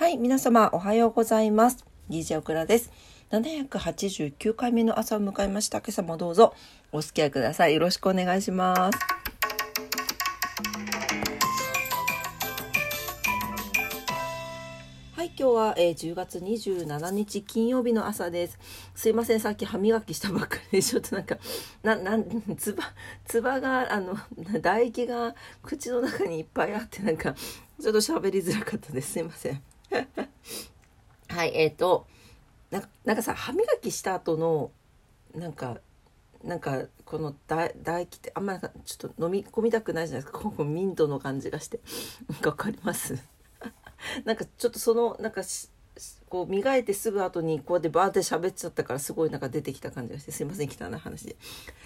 はい、皆様おはようございます。DJ オクラです。789回目の朝を迎えました。今朝もどうぞお付き合いください。よろしくお願いします。はい、今日は、えー10月27日金曜日の朝です。すいません、さっき歯磨きしたばっかりで、ちょっとなんか、な、なん、つば、つばが、あの、唾液が口の中にいっぱいあって、なんか、ちょっと喋りづらかったです。すいません。はい、えっ、と、なんかなんかさ、歯磨きした後の、なんか、なんかこの唾唾液ってあんまなんかちょっと飲み込みたくないじゃないですか。ここミントの感じがして。なんかわかります？なんかちょっとそのなんかしこう磨いてすぐ後にこうやってバーって喋っちゃったからすごいなんか出てきた感じがして。すいません汚い話で。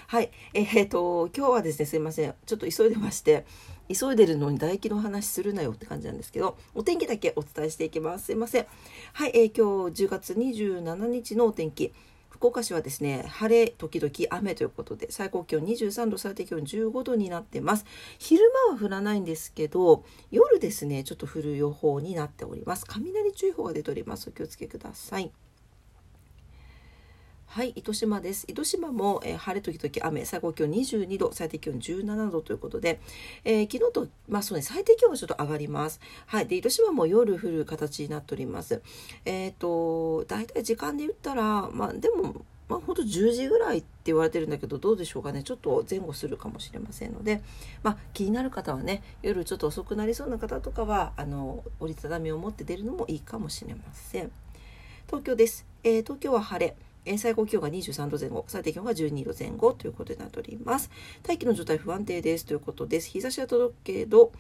はいえー、えーと今日はですねすいません。ちょっと急いでまして。急いでるのに唾液の話するなよって感じなんですけどお天気だけお伝えしていきます。すいません。はい、えー今日10月27日のお天気。福岡市はですね晴れ時々雨ということで最高気温23度最低気温15度になってます。昼間は降らないんですけど夜ですねちょっと降る予報になっております。雷注意報が出ております。お気をつけください。はい、糸島です。糸島も、えー晴れ時々雨、最高気温22度、最低気温17度ということで、えー昨日と、まあそうね、最低気温がちょっと上がります。はい、で、糸島も夜降る形になっております。えっ、と、大体時間で言ったら、まあでも、まあ本当10時ぐらいって言われてるんだけど、どうでしょうかね。ちょっと前後するかもしれませんので、まあ気になる方はね、夜ちょっと遅くなりそうな方とかは、あの、折りたたみを持って出るのもいいかもしれません。東京です。えー東京は晴れ。え最高気温が23度前後、最低気温が12度前後ということになっております。大気の状態不安定ですということです。日差しは届くけど、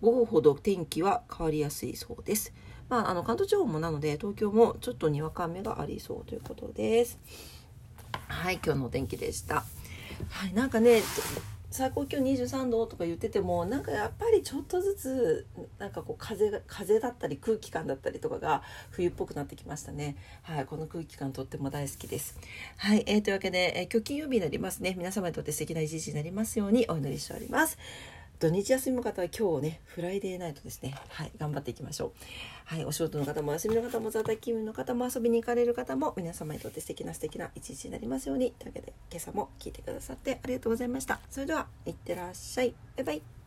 午後ほど天気は変わりやすいそうです。まあ、あの関東地方もなので、東京もちょっとにわか雨がありそうということです。はい、今日のお天気でした。はい、なんかね、最高気温23度とか言っててもなんかやっぱりちょっとずつなんかこう風が風だったり空気感だったりとかが冬っぽくなってきましたね。はいこの空気感とっても大好きです。はい、えー、というわけで、えー今日金曜日になりますね。皆様にとって素敵な一日になりますようにお祈りしております。土日休みの方は今日ねフライデーナイトですね。はい頑張っていきましょう。はいお仕事の方もお休みの方も在宅勤務の方も遊びに行かれる方も皆様にとって素敵な素敵な一日になりますように。というわけで今朝も聞いてくださってありがとうございました。それではいってらっしゃい。バイバイ。